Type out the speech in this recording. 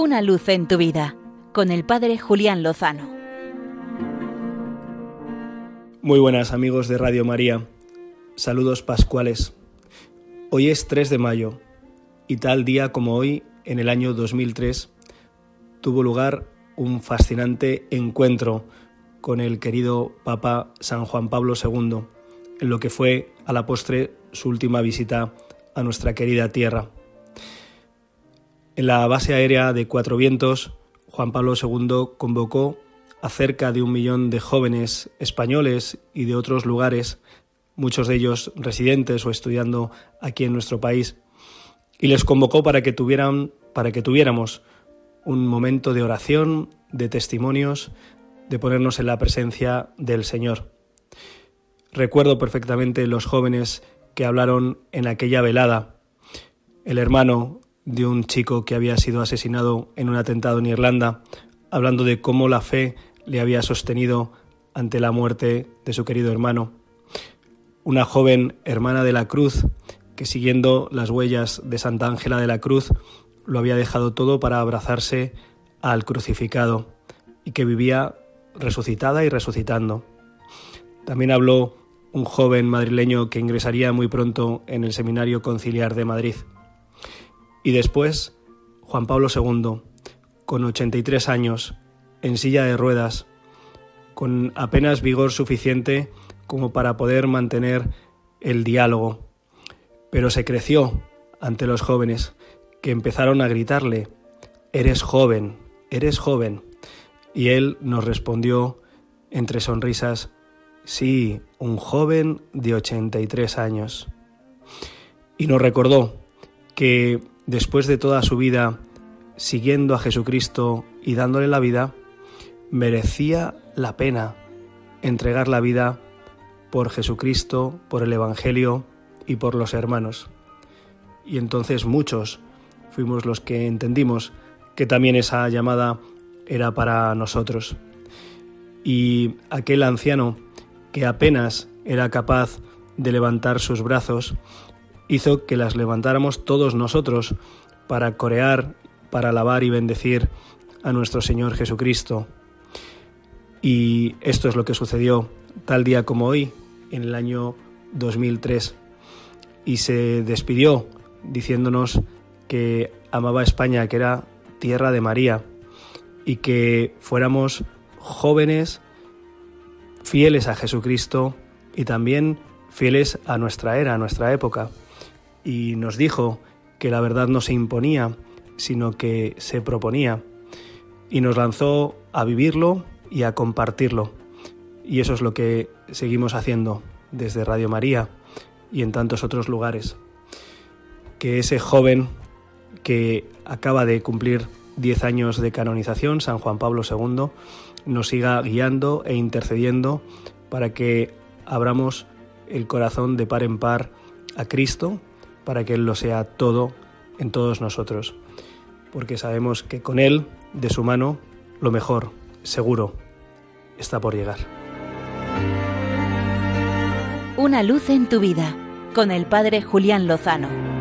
Una luz en tu vida con el Padre Julián Lozano. Muy buenas amigos de Radio María. Saludos pascuales. Hoy es 3 de mayo y tal día como hoy, en el año 2003, tuvo lugar un fascinante encuentro con el querido Papa San Juan Pablo II, en lo que fue a la postre su última visita a nuestra querida tierra. En la base aérea de Cuatro Vientos, Juan Pablo II convocó a cerca de un millón de jóvenes españoles y de otros lugares, muchos de ellos residentes o estudiando aquí en nuestro país, y les convocó para que tuvieran para que tuviéramos un momento de oración, de testimonios, de ponernos en la presencia del Señor. Recuerdo perfectamente los jóvenes que hablaron en aquella velada. El hermano de un chico que había sido asesinado en un atentado en Irlanda, hablando de cómo la fe le había sostenido ante la muerte de su querido hermano. Una joven hermana de la cruz que siguiendo las huellas de Santa Ángela de la Cruz lo había dejado todo para abrazarse al crucificado y que vivía resucitada y resucitando. También habló un joven madrileño que ingresaría muy pronto en el Seminario Conciliar de Madrid. Y después, Juan Pablo II, con 83 años, en silla de ruedas, con apenas vigor suficiente como para poder mantener el diálogo. Pero se creció ante los jóvenes, que empezaron a gritarle, Eres joven, eres joven. Y él nos respondió entre sonrisas, Sí, un joven de 83 años. Y nos recordó que después de toda su vida siguiendo a Jesucristo y dándole la vida, merecía la pena entregar la vida por Jesucristo, por el Evangelio y por los hermanos. Y entonces muchos fuimos los que entendimos que también esa llamada era para nosotros. Y aquel anciano que apenas era capaz de levantar sus brazos, hizo que las levantáramos todos nosotros para corear, para alabar y bendecir a nuestro Señor Jesucristo. Y esto es lo que sucedió tal día como hoy, en el año 2003. Y se despidió diciéndonos que amaba España, que era tierra de María, y que fuéramos jóvenes fieles a Jesucristo y también fieles a nuestra era, a nuestra época. Y nos dijo que la verdad no se imponía, sino que se proponía. Y nos lanzó a vivirlo y a compartirlo. Y eso es lo que seguimos haciendo desde Radio María y en tantos otros lugares. Que ese joven que acaba de cumplir 10 años de canonización, San Juan Pablo II, nos siga guiando e intercediendo para que abramos el corazón de par en par a Cristo, para que Él lo sea todo en todos nosotros, porque sabemos que con Él, de su mano, lo mejor, seguro, está por llegar. Una luz en tu vida, con el Padre Julián Lozano.